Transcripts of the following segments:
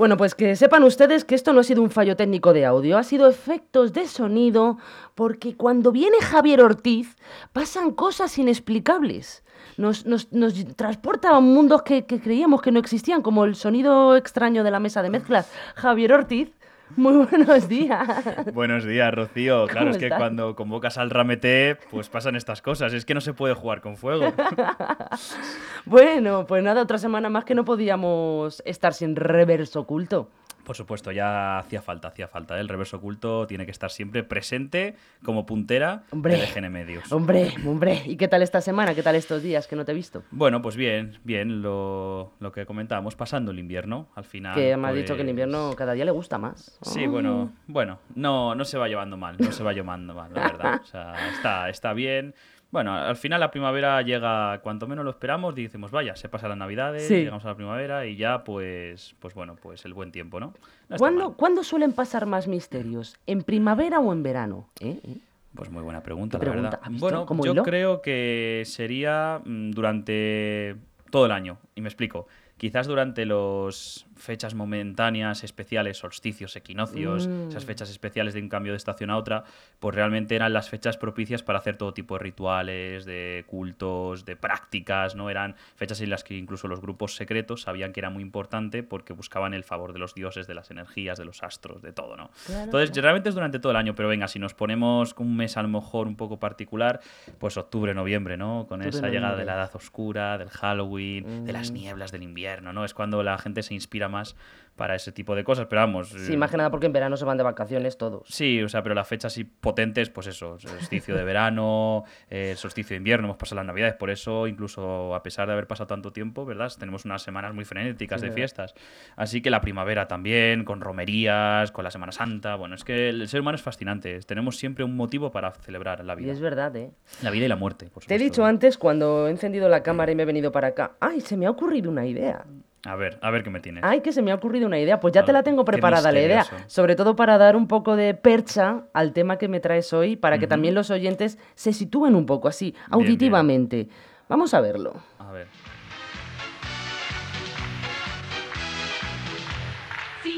Bueno, pues que sepan ustedes que esto no ha sido un fallo técnico de audio, ha sido efectos de sonido, porque cuando viene Javier Ortiz pasan cosas inexplicables. Nos, nos, nos transporta a mundos que, que creíamos que no existían, como el sonido extraño de la mesa de mezclas. Javier Ortiz, muy buenos días. Buenos días, Rocío. Claro, ¿Cómo es que estás? cuando convocas al ramete, pues pasan estas cosas. Es que no se puede jugar con fuego. Bueno, pues nada, otra semana más que no podíamos estar sin reverso oculto. Por supuesto, ya hacía falta, hacía falta. ¿eh? El reverso oculto tiene que estar siempre presente como puntera Hombre. de DGN Medios. Hombre, hombre, ¿y qué tal esta semana? ¿Qué tal estos días que no te he visto? Bueno, pues bien, bien, lo, lo que comentábamos, pasando el invierno, al final. que me has dicho que el pues- invierno cada día le gusta más. Sí, Ah. bueno, bueno, no, no se va llevando mal, no se va llevando mal, la verdad. O sea, está, está bien. Bueno, al final la primavera llega cuanto menos lo esperamos, y decimos, vaya, se pasan las navidades, Sí. llegamos a la primavera y ya, pues, pues bueno, pues el buen tiempo, ¿no? ¿Cuándo, cuándo suelen pasar más misterios? ¿En primavera o en verano? ¿Eh? ¿Eh? Pues muy buena pregunta, ¿Qué la pregunta? verdad. ¿Has visto Bueno, yo hilo? creo que sería mm, durante todo el año, y me explico. Quizás durante las fechas momentáneas, especiales, solsticios, equinoccios, Mm. esas fechas especiales de un cambio de estación a otra, pues realmente eran las fechas propicias para hacer todo tipo de rituales, de cultos, de prácticas, ¿no? Eran fechas en las que incluso los grupos secretos sabían que era muy importante porque buscaban el favor de los dioses, de las energías, de los astros, de todo, ¿no? Claro, Entonces, claro. realmente es durante todo el año, pero venga, si nos ponemos un mes a lo mejor un poco particular, pues octubre, noviembre, ¿no? Con Octubre, esa llegada de la edad oscura, del Halloween, de las Mm. nieblas del invierno, ¿no? Es cuando la gente se inspira más para ese tipo de cosas, pero vamos. Sí, eh, más que nada porque en verano se van de vacaciones todos. Sí, o sea, pero las fechas así potentes, pues eso, solsticio de verano, eh, solsticio de invierno, hemos pasado las navidades, por eso incluso a pesar de haber pasado tanto tiempo, ¿verdad? Tenemos unas semanas muy frenéticas Sí, de fiestas. Así que la primavera también, con romerías, con la Semana Santa, bueno, es que el ser humano es fascinante, tenemos siempre un motivo para celebrar la Y vida. es verdad, ¿eh? La vida y la muerte, por Te he supuesto. dicho antes cuando he encendido la cámara y me he venido para acá. ¡Ay, se me ha ocurrido una idea! A ver, a ver qué me tienes. ¡Ay, que se me ha ocurrido una idea! Pues ya te la tengo preparada la idea. Sobre todo para dar un poco de percha al tema que me traes hoy, para que también los oyentes se sitúen un poco así, bien. auditivamente. Vamos a verlo. A ver. Te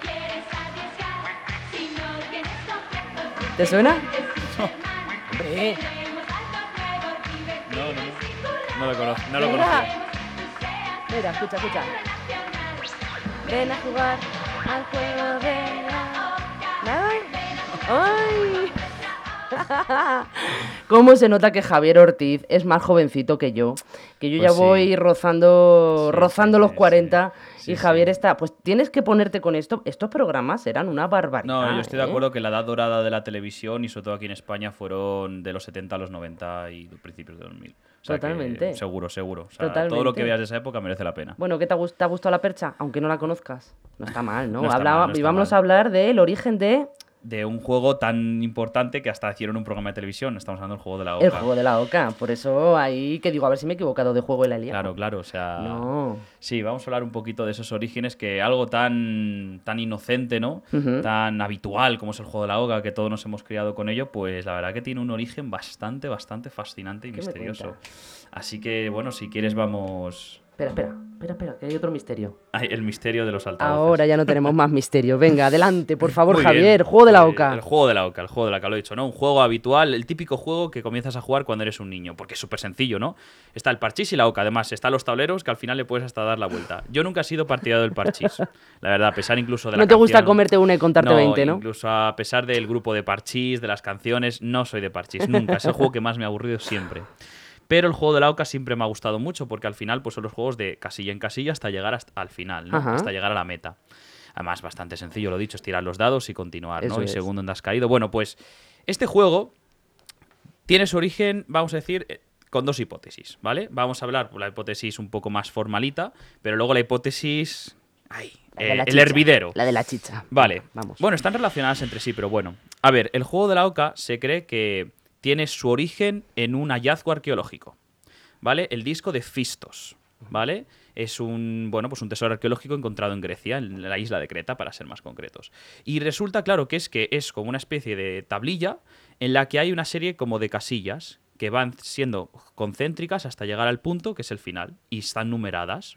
quieres arriesgar, si no tienes complejos, ¿Te suena? Hombre. No, no, no. No lo conozco, no lo Venga. Mira, escucha, escucha. Ven a jugar al juego de la... ¡Ay! ¿Cómo se nota que Javier Ortiz es más jovencito que yo? Que yo Pues ya sí. voy rozando, Sí, rozando sí, los sí, 40 sí. y Javier sí. está... Pues tienes que ponerte con esto. Estos programas eran una barbaridad. No, yo estoy de ¿eh? acuerdo que la edad dorada de la televisión y sobre todo aquí en España fueron de los 70 a los 90 y principios de 2000. O sea Totalmente. seguro, seguro. O sea, todo Totalmente. lo que veas de esa época merece la pena. Bueno, ¿qué te ha, gust- te ha gustado la percha? Aunque no la conozcas. No está mal, ¿no? No está Hablaba- mal, no está y vamos mal. a hablar del origen de De un juego tan importante que hasta hicieron un programa de televisión. Estamos hablando del juego de la Oca. el juego de la oca. Por eso ahí que digo, a ver si me he equivocado de juego y la he liado. Claro, claro. O sea. No. Sí, vamos a hablar un poquito de esos orígenes que algo tan, tan inocente, ¿no? Tan habitual como es el juego de la Oga, que todos nos hemos criado con ello, pues la verdad que tiene un origen bastante, bastante fascinante y ¿Qué me misterioso. Así que, bueno, si quieres vamos... Espera, espera, espera, espera, que hay otro misterio. Ay, el misterio de los altavoces. Ahora ya no tenemos más misterio. Venga, adelante, por favor, Muy bien. Javier. Juego de la Eh, oca. El juego de la oca, el juego de la oca, lo he dicho, ¿no? Un juego habitual, el típico juego que comienzas a jugar cuando eres un niño, porque es súper sencillo, ¿no? Está el parchís y la oca, además, están los tableros que al final le puedes hasta dar la vuelta. Yo nunca he sido partidario del parchís, la verdad, a pesar incluso de la No te gusta comerte una y contarte 20, ¿no? Incluso a pesar del grupo de parchís, de las canciones, no soy de parchís, nunca. Es el juego que más me ha aburrido siempre. Pero el juego de la oca siempre me ha gustado mucho porque al final pues son los juegos de casilla en casilla hasta llegar hasta al final, ¿no? Hasta llegar a la meta. Además, bastante sencillo, lo dicho, es tirar los dados y continuar, Eso ¿no? Y según donde has caído. Bueno, pues este juego tiene su origen, vamos a decir, eh, con dos hipótesis, ¿vale? Vamos a hablar por la hipótesis un poco más formalita, pero luego la hipótesis... Ay, La eh, la el hervidero. La de la chicha. Vale. Vamos. Bueno, están relacionadas entre sí, pero bueno. A ver, el juego de la oca se cree que tiene su origen en un hallazgo arqueológico. ¿Vale? El disco de Fistos. ¿Vale? Es un, bueno, pues un tesoro arqueológico encontrado en Grecia, en la isla de Creta, para ser más concretos. Y resulta, claro, que es que es como una especie de tablilla en la que hay una serie como de casillas que van siendo concéntricas hasta llegar al punto que es el final y están numeradas.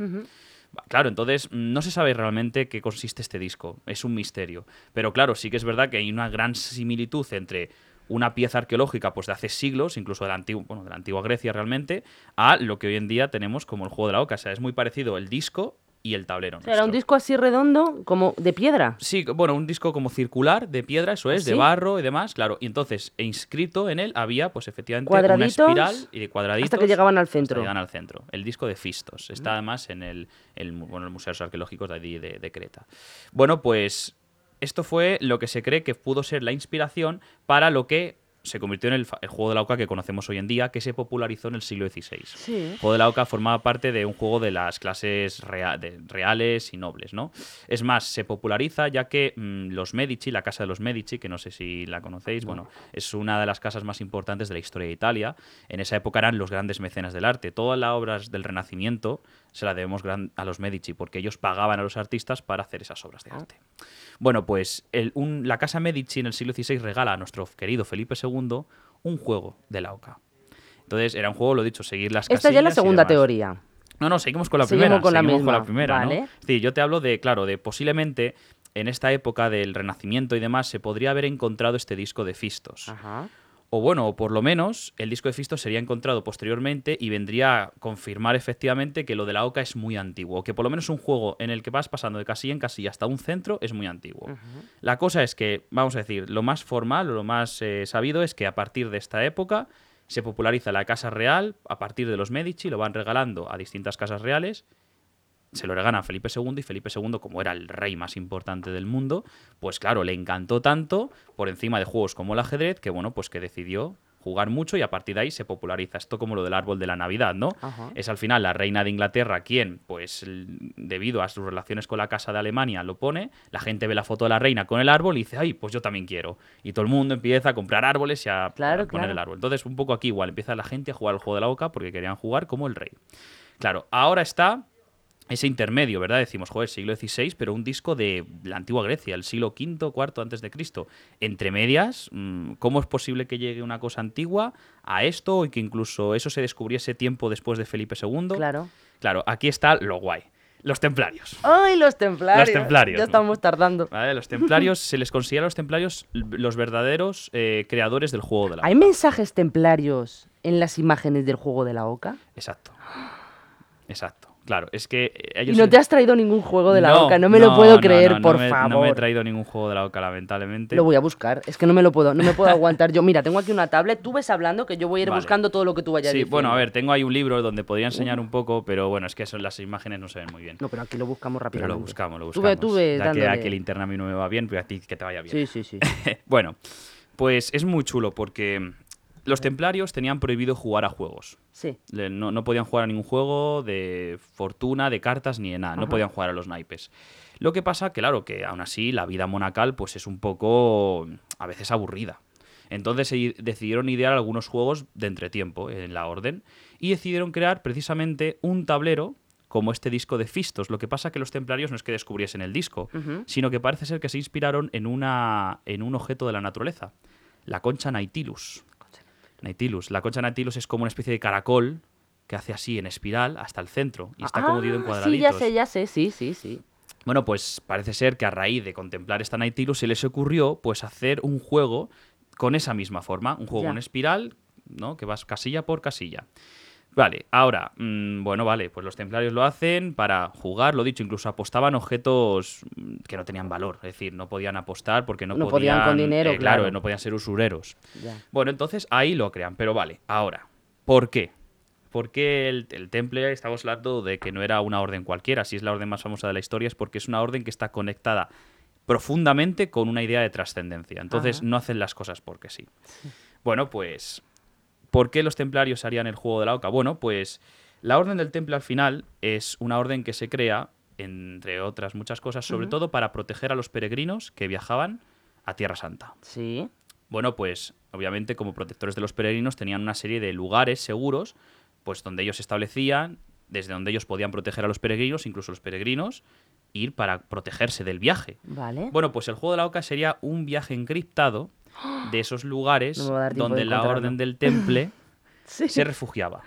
Claro, entonces no se sabe realmente qué consiste este disco, es un misterio. Pero claro, sí que es verdad que hay una gran similitud entre una pieza arqueológica pues de hace siglos, incluso de la, antigua, bueno, de la antigua Grecia realmente, a lo que hoy en día tenemos como el juego de la oca. O sea, es muy parecido el disco y el tablero. O sea, era un disco así redondo, como de piedra. Sí, bueno, un disco como circular de piedra, eso es, ¿Sí? de barro y demás, claro. Y entonces, e inscrito en él había, pues efectivamente, una espiral y de cuadraditos. hasta que llegaban al centro. llegan al centro. El disco de Fistos. Está además en el, el, bueno, los museos arqueológicos de allí de, de Creta. Bueno, pues esto fue lo que se cree que pudo ser la inspiración para lo que se convirtió en el, juego de la oca que conocemos hoy en día, que se popularizó en el siglo XVI. Sí. El juego de la oca formaba parte de un juego de las clases rea- de- reales y nobles, ¿no? Es más, se populariza ya que mm, los Medici, la casa de los Medici, que no sé si la conocéis, bueno, es una de las casas más importantes de la historia de Italia. En esa época eran los grandes mecenas del arte. Todas las obras del Renacimiento se las debemos gran- a los Medici, porque ellos pagaban a los artistas para hacer esas obras de arte. Bueno, pues el- un- la casa Medici en el siglo XVI regala a nuestro querido Felipe II un juego de la oca. Entonces era un juego, lo he dicho, seguir las Esta ya es la segunda teoría. No, no, seguimos con la Seguimos primera. con la seguimos con la primera, ¿no? vale. Decir, yo te hablo de, claro, de posiblemente en esta época del Renacimiento y demás se podría haber encontrado este disco de Fistos. Ajá. O bueno, o por lo menos el disco de Fistos sería encontrado posteriormente y vendría a confirmar efectivamente que lo de la Oca es muy antiguo. Que por lo menos un juego en el que vas pasando de casilla en casilla hasta un centro es muy antiguo. La cosa es que, vamos a decir, lo más formal o lo más eh, sabido es que a partir de esta época se populariza la Casa Real, a partir de los Medici, lo van regalando a distintas casas reales se lo regalan a Felipe II y Felipe II, como era el rey más importante del mundo, pues claro, le encantó tanto por encima de juegos como el ajedrez que bueno, pues que decidió jugar mucho y a partir de ahí se populariza esto como lo del árbol de la Navidad, ¿no? Ajá. Es al final la reina de Inglaterra quien, pues debido a sus relaciones con la casa de Alemania, lo pone, la gente ve la foto de la reina con el árbol y dice, ay, pues yo también quiero. Y todo el mundo empieza a comprar árboles y a, Claro, a poner claro. el árbol. Entonces, un poco aquí igual, empieza la gente a jugar al juego de la boca porque querían jugar como el rey. Claro, ahora está ese intermedio, ¿verdad? Decimos, joder, siglo XVI, pero un disco de la antigua Grecia, el siglo V, IV antes de Cristo. Entre medias, mm, ¿cómo es posible que llegue una cosa antigua a esto y que incluso eso se descubriese tiempo después de Felipe II? Claro. Claro, aquí está lo guay. Los templarios. ¡Ay, los templarios! Los templarios. Ya estamos tardando. ¿vale? Los templarios, se les considera a los templarios los verdaderos eh, creadores del juego de la ¿Hay mensajes templarios en las imágenes del juego de la Oca? Exacto. Exacto. Claro, es que eh, Y ellos... no te has traído ningún juego de la No, Oca, no me lo puedo no, creer, por me- favor. No me he traído ningún juego de la Oca, lamentablemente. Lo voy a buscar, es que no me lo puedo, no me puedo aguantar. Yo, mira, tengo aquí una tablet, tú ves hablando que yo voy a ir Vale. buscando todo lo que tú vayas Sí, diciendo. bueno, a ver, tengo ahí un libro donde podría enseñar un poco, pero bueno, es que son, las imágenes no se ven muy bien. No, pero aquí lo buscamos pero rápidamente. lo buscamos, lo Tú ve- buscamos. tú ve ya que a que el internet a mí no me va bien, pero a ti que te vaya bien. Sí, sí, sí. bueno, pues es muy chulo porque los templarios tenían prohibido jugar a juegos. Sí. No, no podían jugar a ningún juego de fortuna, de cartas ni de nada. No podían jugar a los naipes. Lo que pasa, que, claro, que aún así la vida monacal pues es un poco a veces aburrida. Entonces se decidieron idear algunos juegos de entretiempo en la orden y decidieron crear precisamente un tablero como este disco de Fistos. Lo que pasa que los templarios no es que descubriesen el disco, sino que parece ser que se inspiraron en, una, en un objeto de la naturaleza, la concha Nautilus. Nautilus. La concha Nautilus es como una especie de caracol que hace así en espiral hasta el centro y está como dividido en Ah, cuadraditos. Sí, ya sé, ya sé, sí, sí, sí. Bueno, pues parece ser que a raíz de contemplar esta Nautilus se les ocurrió pues hacer un juego con esa misma forma, un juego Ya. en espiral, ¿no? Que vas casilla por casilla. Vale, ahora, mm, bueno, vale, pues los templarios lo hacen para jugar, lo dicho, incluso apostaban objetos mm, que no tenían valor, es decir, no podían apostar porque no, No podían con dinero, eh, claro, claro. no podían ser usureros. Ya. Bueno, entonces ahí lo crean, pero vale, ahora, ¿por qué? ¿Por qué el, el temple, estamos hablando de que no era una orden cualquiera, si es la orden más famosa de la historia, es porque es una orden que está conectada profundamente con una idea de trascendencia. Entonces Ajá. no hacen las cosas porque sí. Bueno, pues, ¿por qué los templarios harían el juego de la oca? Bueno, pues la orden del temple al final es una orden que se crea, entre otras muchas cosas, sobre todo para proteger a los peregrinos que viajaban a Tierra Santa. Sí. Bueno, pues obviamente como protectores de los peregrinos tenían una serie de lugares seguros, pues donde ellos establecían, desde donde ellos podían proteger a los peregrinos, incluso los peregrinos, ir para protegerse del viaje. Vale. Bueno, pues el juego de la oca sería un viaje encriptado de esos lugares No donde de la orden del temple sí. se refugiaba.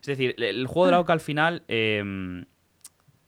Es decir, el juego de la oca al final eh,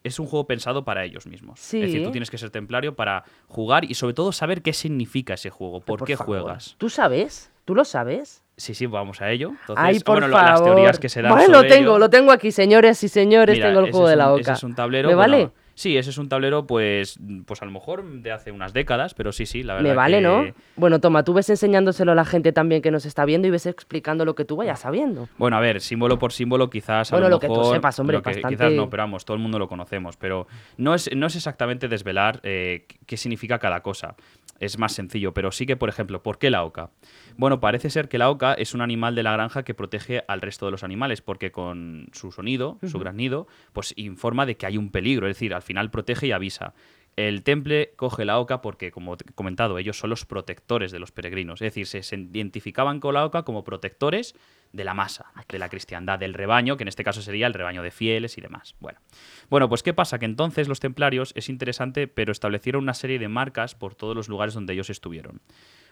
es un juego pensado para ellos mismos. Sí. Es decir, tú tienes que ser templario para jugar y sobre todo saber qué significa ese juego, por, qué favor. juegas. ¿Tú sabes? ¿Tú lo sabes? Sí, sí, vamos a ello. Entonces, Ay, por bueno, favor. las teorías que se dan Bueno, sobre lo tengo, ello- lo tengo aquí, señores y señores, Mira, tengo el juego es de la un- oca. Ese es un tablero. ¿Me bueno, vale? Sí, ese es un tablero, pues, pues a lo mejor de hace unas décadas, pero sí, sí, la verdad. Me vale, que- ¿no? Bueno, toma, tú ves enseñándoselo a la gente también que nos está viendo y ves explicando lo que tú vayas sabiendo. Bueno, a ver, símbolo por símbolo, quizás a Bueno, lo lo que tú mejor. sepas, hombre, que- bastante- Quizás no, pero vamos, todo el mundo lo conocemos. Pero no es, no es exactamente desvelar eh, qué- significa cada cosa. Es más sencillo, pero sí que, por ejemplo, ¿por qué la oca? Bueno, parece ser que la oca es un animal de la granja que protege al resto de los animales, porque con su sonido, su granido, pues informa de que hay un peligro, es decir, al final protege y avisa. El temple coge la oca porque, como he comentado, ellos son los protectores de los peregrinos. Es decir, se, se identificaban con la oca como protectores de la masa, de la cristiandad, del rebaño, que en este caso sería el rebaño de fieles y demás. Bueno, bueno pues ¿qué pasa? Que entonces los templarios, es interesante, pero establecieron una serie de marcas por todos los lugares donde ellos estuvieron.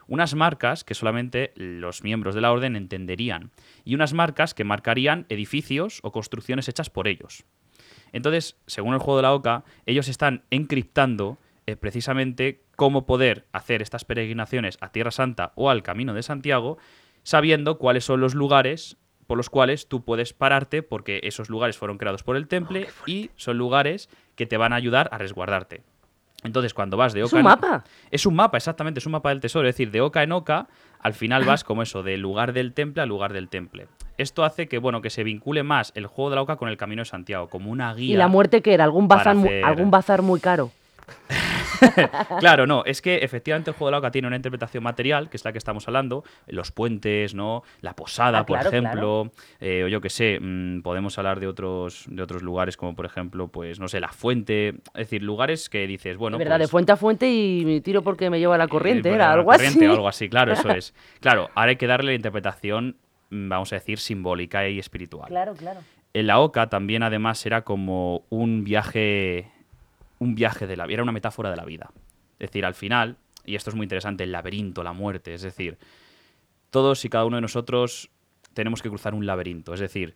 Unas marcas que solamente los miembros de la orden entenderían y unas marcas que marcarían edificios o construcciones hechas por ellos. Entonces, según el juego de la OCA, ellos están encriptando eh, precisamente cómo poder hacer estas peregrinaciones a Tierra Santa o al Camino de Santiago, sabiendo cuáles son los lugares por los cuales tú puedes pararte, porque esos lugares fueron creados por el temple y son lugares que te van a ayudar a resguardarte. Entonces, cuando vas de Es Oca un en- mapa. es un mapa, exactamente, es un mapa del tesoro. Es decir, de oca en oca, al final vas como eso, del lugar del temple al lugar del temple. Esto hace que, bueno, que se vincule más el juego de la oca con el camino de Santiago, como una guía. ¿Y la muerte qué era? ¿Algún bazar, hacer- algún bazar muy caro? Claro, no, es que efectivamente el juego de la oca tiene una interpretación material, que es la que estamos hablando, los puentes, ¿no? La posada, Ah, por claro, ejemplo, eh, o yo qué sé, mm, podemos hablar de otros, de otros lugares como por ejemplo, pues, no sé, la fuente, es decir, lugares que dices, bueno, de verdad, de pues, fuente a fuente y me tiro porque me lleva la corriente, Eh, era bueno, algo corriente así. o algo así, claro, eso es. Claro, ahora hay que darle la interpretación, mm, vamos a decir, simbólica y espiritual. Claro, claro. En la oca también además era como un viaje, un viaje de la vida, era una metáfora de la vida. Es decir, al final, y esto es muy interesante, el laberinto, la muerte, es decir, todos y cada uno de nosotros tenemos que cruzar un laberinto, es decir,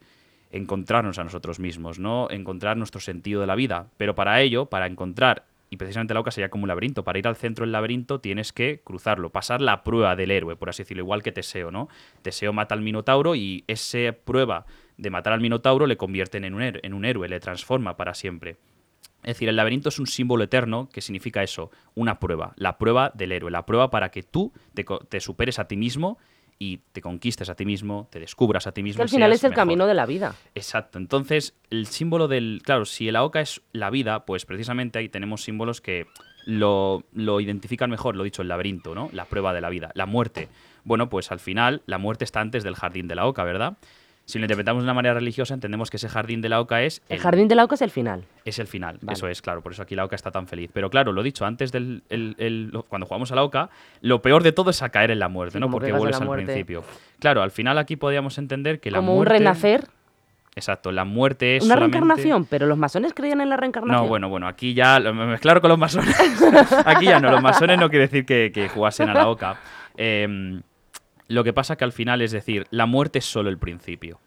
encontrarnos a nosotros mismos, ¿no? Encontrar nuestro sentido de la vida. Pero para ello, para encontrar, y precisamente la oca sería como un laberinto, para ir al centro del laberinto tienes que cruzarlo, pasar la prueba del héroe, por así decirlo, igual que Teseo, ¿no? Teseo mata al Minotauro y esa prueba de matar al Minotauro le convierte en un, en un héroe, le transforma para siempre. Es decir, el laberinto es un símbolo eterno que significa eso, una prueba, la prueba del héroe, la prueba para que tú te, superes a ti mismo y te conquistes a ti mismo, te descubras a ti mismo. Que al final es el mejor. camino de la vida. Exacto. Entonces, el símbolo del. Claro, si el AOCA es la vida, pues precisamente ahí tenemos símbolos que lo, lo identifican mejor, lo dicho, el laberinto, ¿no? La prueba de la vida. La muerte. Bueno, pues al final, la muerte está antes del jardín de la OCA, ¿verdad? Si lo interpretamos de una manera religiosa, entendemos que ese jardín de la OCA es. El jardín de la oca es el final. Es el final, Vale. eso es, claro, por eso aquí la OCA está tan feliz. Pero claro, lo dicho, antes del. el- el- lo- cuando jugamos a la OCA, lo peor de todo es a caer en la muerte, Sí, ¿no? Porque vuelves al muerte. principio. Claro, al final aquí podríamos entender que la Como un muerte. renacer, Exacto, la muerte es. una solamente- reencarnación, pero los masones creían en la reencarnación. No, bueno, bueno, aquí ya me mezclaron con los masones. aquí ya no, los masones no quiere decir que, que jugasen a la OCA. Em, lo que pasa que al final es decir, la muerte es solo el principio.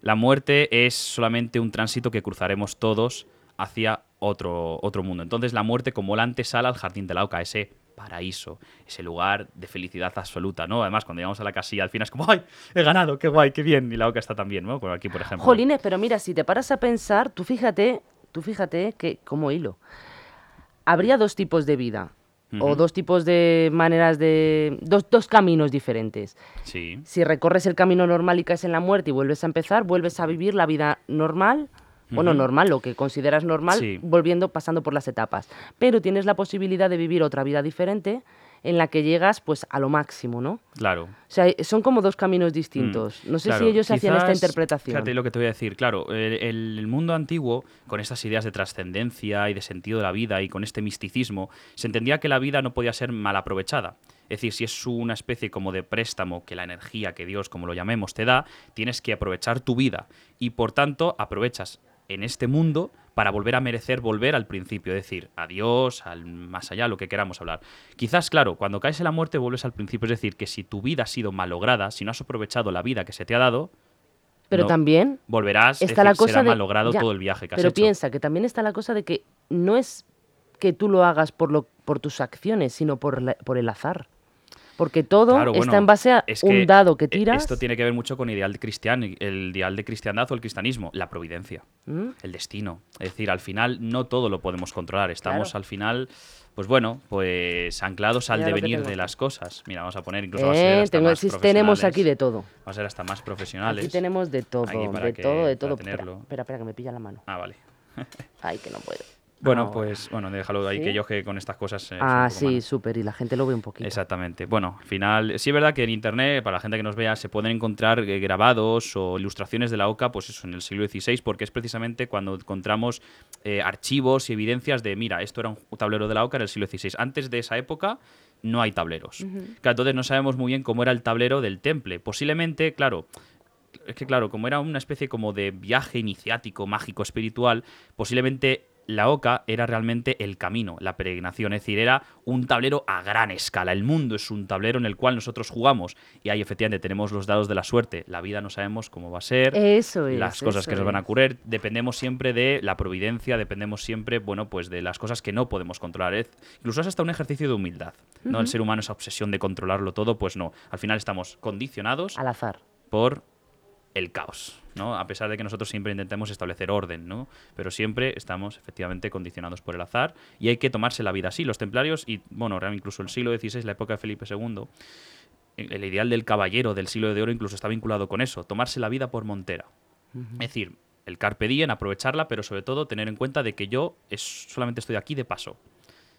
La muerte es solamente un tránsito que cruzaremos todos hacia otro, otro mundo. Entonces la muerte como la antesala al jardín de la OCA, ese paraíso, ese lugar de felicidad absoluta, ¿no? Además, cuando llegamos a la casilla, al final es como, ¡ay! He ganado, qué guay, qué bien. Y la OCA está también, ¿no? Como aquí, por ejemplo. Jolines, pero mira, si te paras a pensar, tú fíjate, tú fíjate que como hilo. Habría dos tipos de vida. O dos tipos de maneras de. Dos, dos caminos diferentes. Sí. Si recorres el camino normal y caes en la muerte y vuelves a empezar, vuelves a vivir la vida normal. Bueno, normal, lo que consideras normal, Sí. volviendo, pasando por las etapas. Pero tienes la posibilidad de vivir otra vida diferente en la que llegas pues a lo máximo, ¿no? Claro. O sea, son como dos caminos distintos. No sé Mm, Claro, si ellos hacían esta interpretación. Fíjate lo que te voy a decir. Claro, el, el mundo antiguo, con estas ideas de trascendencia y de sentido de la vida y con este misticismo, se entendía que la vida no podía ser mal aprovechada. Es decir, si es una especie como de préstamo que la energía que Dios, como lo llamemos, te da, tienes que aprovechar tu vida. Y por tanto, aprovechas en este mundo para volver a merecer volver al principio, es decir, a Dios, al más allá, lo que queramos hablar. Quizás, claro, cuando caes en la muerte vuelves al principio, es decir, que si tu vida ha sido malograda, si no has aprovechado la vida que se te ha dado, Pero no también volverás, es está la decir, cosa será de- malogrado ya, todo el viaje que has Pero hecho. piensa que también está la cosa de que no es que tú lo hagas por, lo, por tus acciones, sino por, la- por el azar. Porque todo Claro, está en base a es un dado que eh, tiras. Esto tiene que ver mucho con ideal de cristian, el ideal de cristiandad o el cristianismo, la providencia, ¿Mm? el destino. Es decir, al final no todo lo podemos controlar. Estamos Claro. al final, pues bueno, pues anclados al Mira devenir de las cosas. Mira, vamos a poner incluso va a ser Eh, hasta tengo- más tenemos aquí de todo. Va a ser hasta más profesionales. Aquí tenemos de todo, de que- todo, de todo. Espera, espera, que me pilla la mano. Ah, vale. Ay, que no puedo. Bueno, Ahora. pues bueno, déjalo ahí, ¿Sí? que yo que con estas cosas... eh, Ah, sí, súper, y la gente lo ve un poquito. Exactamente. Bueno, al final, sí es verdad que en internet, para la gente que nos vea, se pueden encontrar eh, grabados o ilustraciones de la OCA, pues eso, en el siglo XVI, porque es precisamente cuando encontramos eh, archivos y evidencias de, mira, esto era un tablero de la OCA en el siglo XVI. Antes de esa época no hay tableros. Claro, entonces no sabemos muy bien cómo era el tablero del temple. Posiblemente, claro, es que claro, como era una especie como de viaje iniciático, mágico, espiritual, posiblemente la Oca era realmente el camino, la peregrinación, es decir, era un tablero a gran escala. El mundo es un tablero en el cual nosotros jugamos y ahí efectivamente tenemos los dados de la suerte. La vida no sabemos cómo va a ser, Eso es. las cosas que nos van a ocurrir, dependemos siempre de la providencia, dependemos siempre, bueno, pues de las cosas que no podemos controlar. Es- incluso es hasta un ejercicio de humildad, ¿no? El ser humano, esa obsesión de controlarlo todo, pues no. Al final estamos condicionados Al azar. por el caos, ¿no? A pesar de que nosotros siempre intentemos establecer orden, ¿no? Pero siempre estamos efectivamente condicionados por el azar y hay que tomarse la vida así. Los templarios y, bueno, incluso el siglo XVI, la época de Felipe II, el ideal del caballero del siglo de oro incluso está vinculado con eso, tomarse la vida por montera. Es decir, el carpe diem, aprovecharla, pero sobre todo tener en cuenta de que yo es, solamente estoy aquí de paso.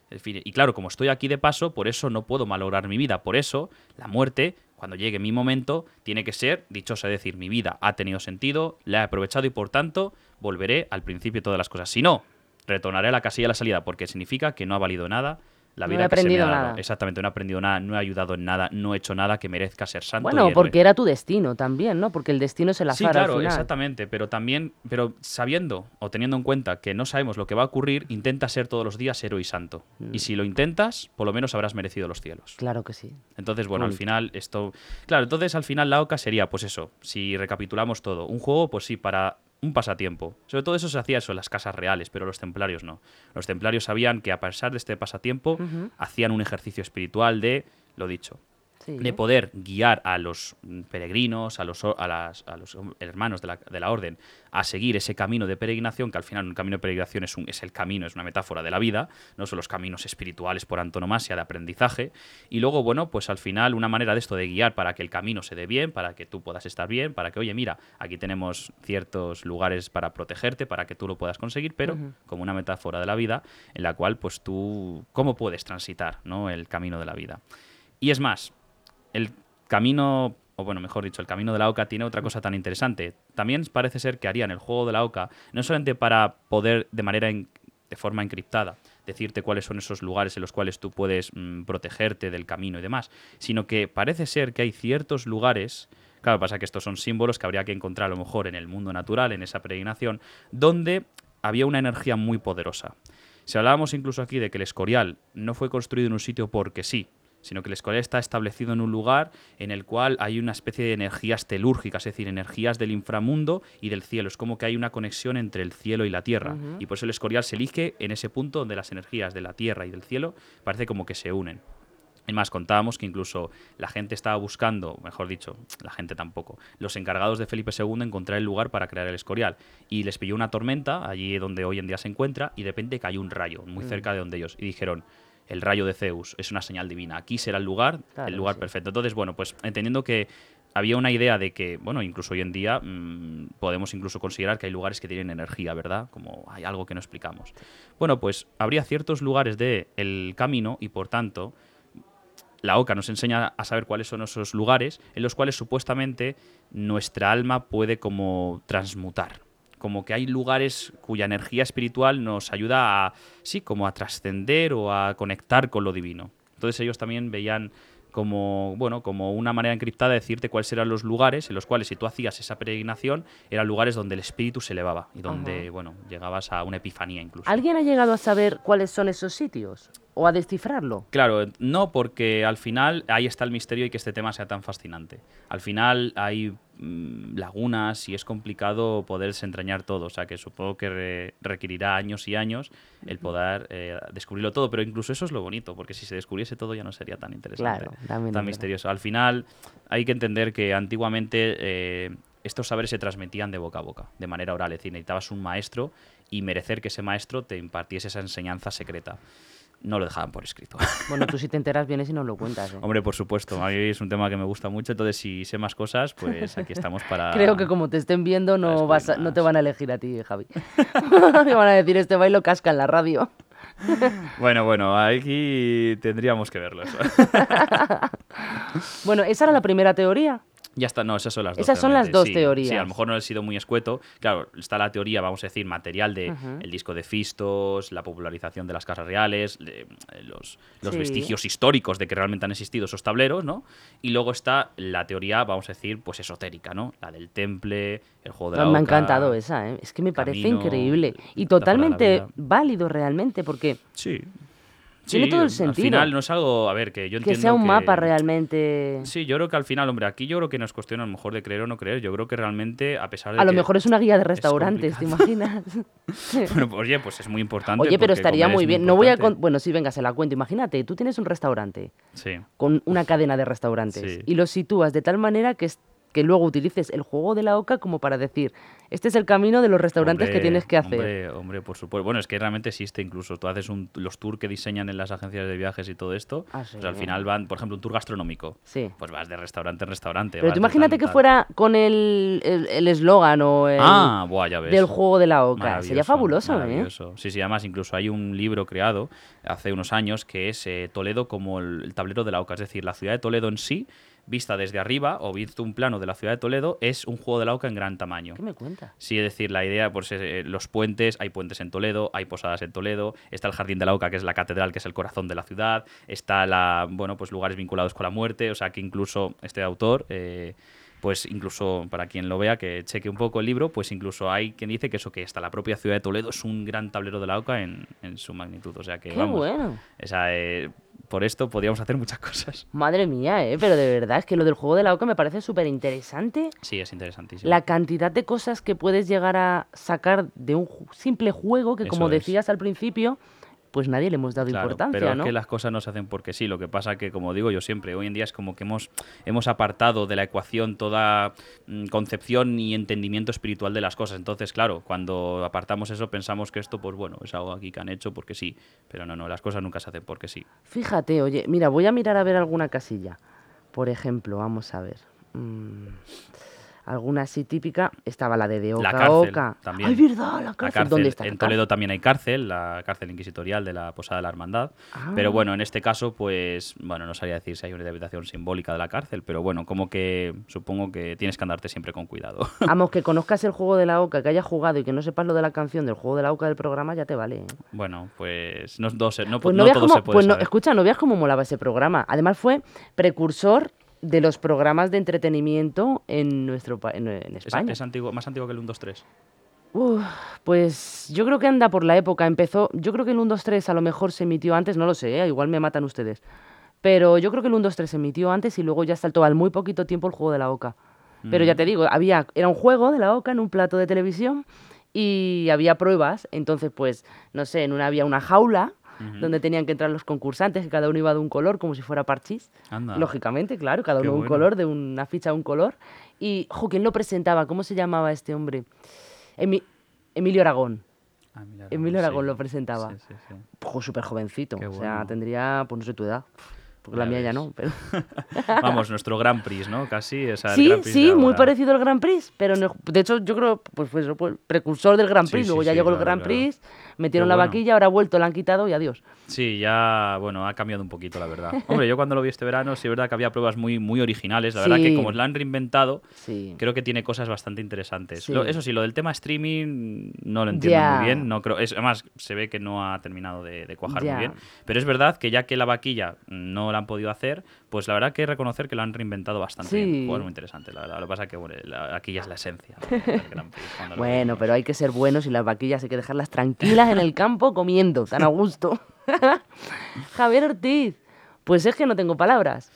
En fin, y claro, como estoy aquí de paso, por eso no puedo malograr mi vida. Por eso, la muerte, cuando llegue mi momento, tiene que ser dichosa. Es decir, mi vida ha tenido sentido, la he aprovechado y por tanto volveré al principio de todas las cosas. Si no, retornaré a la casilla de la salida, porque significa que no ha valido nada la No he vida que se me aprendido ha dado. nada. Exactamente, no he aprendido nada, no he ayudado en nada, no he hecho nada que merezca ser santo. Bueno, porque era tu destino también, ¿no? Porque el destino es el azar Sí, claro, al final. exactamente, pero también, pero sabiendo o teniendo en cuenta que no sabemos lo que va a ocurrir, intenta ser todos los días héroe y santo. Mm. Y si lo intentas, por lo menos habrás merecido los cielos. Claro que sí. Entonces, bueno, al final esto... Claro, entonces al final la OCA sería, pues eso, si recapitulamos todo, un juego, pues sí, para un pasatiempo. Sobre todo eso se hacía eso en las casas reales, pero los templarios no. Los templarios sabían que a pesar de este pasatiempo, hacían un ejercicio espiritual de, lo dicho, Sí. de poder guiar a los mm, peregrinos, a los, a las- a los hermanos de la, de la orden, a seguir ese camino de peregrinación, que al final un camino de peregrinación es, un, es el camino, es una metáfora de la vida, no son los caminos espirituales por antonomasia de aprendizaje. Y luego, bueno, pues al final una manera de esto de guiar para que el camino se dé bien, para que tú puedas estar bien, para que, oye, mira, aquí tenemos ciertos lugares para protegerte, para que tú lo puedas conseguir, pero como una metáfora de la vida, en la cual, pues tú, ¿cómo puedes transitar ¿no? el camino de la vida? Y es más, el camino, o bueno, mejor dicho, el camino de la OCA tiene otra cosa tan interesante. También parece ser que harían el juego de la OCA no solamente para poder de manera de forma encriptada decirte cuáles son esos lugares en los cuales tú puedes mm, protegerte del camino y demás, sino que parece ser que hay ciertos lugares, claro, pasa que estos son símbolos que habría que encontrar a lo mejor en el mundo natural, en esa peregrinación, donde había una energía muy poderosa. Si hablábamos incluso aquí de que el Escorial no fue construido en un sitio porque sí, sino que el Escorial está establecido en un lugar en el cual hay una especie de energías telúrgicas, es decir, energías del inframundo y del cielo. Es como que hay una conexión entre el cielo y la tierra. Y por eso el Escorial se elige en ese punto donde las energías de la tierra y del cielo parece como que se unen. Es más, contábamos que incluso la gente estaba buscando, mejor dicho, la gente tampoco, los encargados de Felipe II encontrar el lugar para crear el Escorial. Y les pilló una tormenta allí donde hoy en día se encuentra y de repente cayó un rayo muy cerca de donde ellos. Y dijeron, el rayo de Zeus es una señal divina. Aquí será el lugar, Claro, el lugar sí. perfecto. Entonces, bueno, pues entendiendo que había una idea de que, bueno, incluso hoy en día mm, podemos incluso considerar que hay lugares que tienen energía, ¿verdad? Como hay algo que no explicamos. Bueno, pues habría ciertos lugares del el camino y por tanto la OCA nos enseña a saber cuáles son esos lugares en los cuales supuestamente nuestra alma puede como transmutar. Como que hay lugares cuya energía espiritual nos ayuda a, sí, como a trascender o a conectar con lo divino. Entonces ellos también veían como, bueno, como una manera encriptada de decirte cuáles eran los lugares en los cuales si tú hacías esa peregrinación eran lugares donde el espíritu se elevaba y donde, Ajá. bueno, llegabas a una epifanía incluso. ¿Alguien ha llegado a saber cuáles son esos sitios? ¿O a descifrarlo? Claro, no porque al final ahí está el misterio y que este tema sea tan fascinante. Al final hay mm, lagunas y es complicado poder desentrañar todo. O sea que supongo que re- requerirá años y años el poder eh, descubrirlo todo. Pero incluso eso es lo bonito, porque si se descubriese todo ya no sería tan interesante, Claro, también tan verdad. misterioso. Al final hay que entender que antiguamente eh, estos saberes se transmitían de boca a boca, de manera oral. Es decir, necesitabas un maestro y merecer que ese maestro te impartiese esa enseñanza secreta. No lo dejaban por escrito. Bueno, tú si te enteras vienes y nos lo cuentas. ¿eh? Hombre, por supuesto, a mí es un tema que me gusta mucho, entonces si sé más cosas, pues aquí estamos para... Creo que como te estén viendo no, vas a- no te van a elegir a ti, Javi. Me van a decir, este bailo casca en la radio. Bueno, bueno, aquí tendríamos que verlo eso. Bueno, esa era la primera teoría. Ya está, no, esas son las dos. Esas son las dos sí. teorías. Sí, a lo mejor no he sido muy escueto. Claro, está la teoría, vamos a decir, material de el disco de Fistos, la popularización de las casas reales, de, eh, los, los Sí. vestigios históricos de que realmente han existido esos tableros, ¿no? Y luego está la teoría, vamos a decir, pues esotérica, ¿no? La del temple, el juego de la me ha encantado esa, ¿eh? es que me parece increíble y totalmente válido realmente porque Sí. Tiene todo el Al sentido. final no es algo, a ver, que yo que entiendo sea un que- mapa realmente... Sí, yo creo que al final, hombre, aquí yo creo que no es cuestión a lo mejor de creer o no creer. Yo creo que realmente, a pesar de A lo que- mejor es una guía de restaurantes, ¿te imaginas? Bueno, pues, oye, pues es muy importante. Oye, pero estaría muy bien. No voy a... con- Bueno, sí, venga, se la cuento. Imagínate, tú tienes un restaurante Sí. con una cadena de restaurantes Sí. y lo sitúas de tal manera que, que luego utilices el juego de la oca como para decir, este es el camino de los restaurantes que tienes que hacer. Hombre, hombre, por supuesto. Bueno, es que realmente existe incluso. Tú haces un- los tours que diseñan en las agencias de viajes y todo esto. Ah, pues al final van, por ejemplo, un tour gastronómico. Sí. Pues vas de restaurante en restaurante. Pero tú imagínate que fuera con el el- el eslogan o el Ah, buah, ya ves. del juego de la oca. Sería Maravilloso, fabuloso, ¿eh? maravilloso. Sí, sí, además incluso hay un libro creado hace unos años que es eh, Toledo como el, el tablero de la oca, es decir, la ciudad de Toledo en sí, vista desde arriba o visto un plano de la ciudad de Toledo, es un juego de la oca en gran tamaño. ¿Qué me cuentas? Sí, es decir, la idea, pues eh, los puentes, hay puentes en Toledo, hay posadas en Toledo, está el Jardín de la Oca, que es la catedral, que es el corazón de la ciudad, está la, bueno, pues lugares vinculados con la muerte, o sea que incluso este autor, eh, pues incluso para quien lo vea, que cheque un poco el libro, pues incluso hay quien dice que eso, que hasta la propia ciudad de Toledo es un gran tablero de la Oca en, en su magnitud, o sea que Qué vamos, bueno. o sea, eh, por esto podríamos hacer muchas cosas. Madre mía, ¿eh? Pero de verdad es que lo del juego de la oca me parece súper interesante. Sí, es interesantísimo. La cantidad de cosas que puedes llegar a sacar de un simple juego que, como es. decías al principio, pues nadie le hemos dado Claro, importancia, pero ¿no? es que las cosas no se hacen porque sí. Lo que pasa que, como digo yo siempre, hoy en día es como que hemos, hemos apartado de la ecuación toda mm, concepción y entendimiento espiritual de las cosas. Entonces, claro, cuando apartamos eso pensamos que esto, pues bueno, es algo aquí que han hecho porque sí. Pero no, no, las cosas nunca se hacen porque sí. Fíjate, oye, mira, voy a mirar a ver alguna casilla. Por ejemplo, vamos a ver. mm, alguna así típica. Estaba la de De Oca La cárcel Oca. también. Ay, verdad, la La cárcel. cárcel, ¿Dónde está? la en cárcel? Toledo también hay cárcel, la cárcel inquisitorial de la Posada de la Hermandad. Ah. Pero bueno, en este caso, pues, bueno, no sabría decir si hay una interpretación simbólica de la cárcel, pero bueno, como que supongo que tienes que andarte siempre con cuidado. Vamos, que conozcas el juego de la Oca, que hayas jugado y que no sepas lo de la canción del juego de la Oca del programa, ya te vale. ¿eh? Bueno, pues no, todo se- no, Pues no todo se puede pues escucha, no veas cómo molaba ese programa. Además fue precursor de los programas de entretenimiento en nuestro en, en Es, España. es antiguo, más antiguo que el 1, 2, 3. Uf, pues yo creo que anda por la época. Empezó, yo creo que el 1, 2, 3 a lo mejor se emitió antes, no lo sé, ¿eh? igual me matan ustedes. Pero yo creo que el 1, 2, 3 se emitió antes y luego ya saltó al muy poquito tiempo el juego de la Oca. Pero ya te digo, había, era un juego de la Oca en un plato de televisión y había pruebas. Entonces, pues, no sé, en una había una jaula donde tenían que entrar los concursantes, que cada uno iba de un color, como si fuera parchís. Anda. Lógicamente, claro, cada uno un bueno. color, de una ficha un color. Y, jo, ¿quién lo presentaba? ¿Cómo se llamaba este hombre? Emi- Emilio Aragón. Ah, Emilio sí. Aragón lo presentaba. Sí, sí, súper jovencito. Qué O sea, bueno. tendría, pues no sé tu edad. Porque la mía ya no. Pero... Vamos, nuestro Grand Prix, ¿no? Casi. o sea, el Sí, Grand Prix sí, muy parecido al Grand Prix. Pero no- de hecho, yo creo, pues fue pues, precursor del Grand Prix. sí, Luego ya sí, llegó el Grand claro. Prix, metieron la bueno. vaquilla, ahora ha vuelto, la han quitado y adiós. Sí, ya, bueno, ha cambiado un poquito, la verdad. Hombre, yo cuando lo vi este verano, sí es verdad que había pruebas muy, muy originales. La verdad que como la han reinventado, creo que tiene cosas bastante interesantes. Lo- eso sí, lo del tema streaming no lo entiendo muy bien. No creo, es, además, se ve que no ha terminado de, de cuajar muy bien. Pero es verdad que ya que la vaquilla no la han podido hacer, pues la verdad que reconocer que lo han reinventado bastante Sí. bien. Juegos muy interesantes, la verdad. Lo que pasa es que bueno, la vaquilla es la esencia Bueno, pero hay que ser buenos y las vaquillas hay que dejarlas tranquilas en el campo comiendo, tan a gusto. Javier Ortiz, Pues es que no tengo palabras.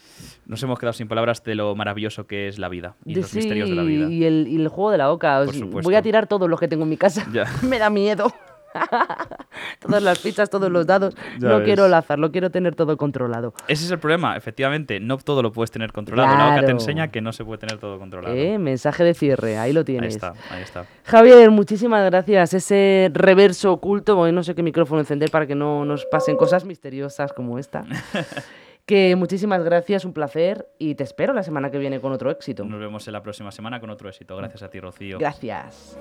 Nos hemos quedado sin palabras de lo maravilloso que es la vida y De- los misterios de la vida. Y el, y el juego de la oca. Por voy a tirar todos los que tengo en mi casa. Ya. Me da miedo. Todas las fichas, todos los dados. Ya no ves. quiero el azar, lo quiero tener todo controlado. Ese es el problema, efectivamente, no todo lo puedes tener controlado. La OCA te Claro. enseña que no se puede tener todo controlado. Eh, Mensaje de cierre, ahí lo ahí tienes. está, ahí está. Javier, muchísimas gracias. Ese reverso oculto, bueno, no sé qué micrófono encender para que no nos pasen cosas misteriosas como esta. que muchísimas gracias, un placer y te espero la semana que viene con otro éxito. Nos vemos en la próxima semana con otro éxito. Gracias a ti, Rocío. Gracias.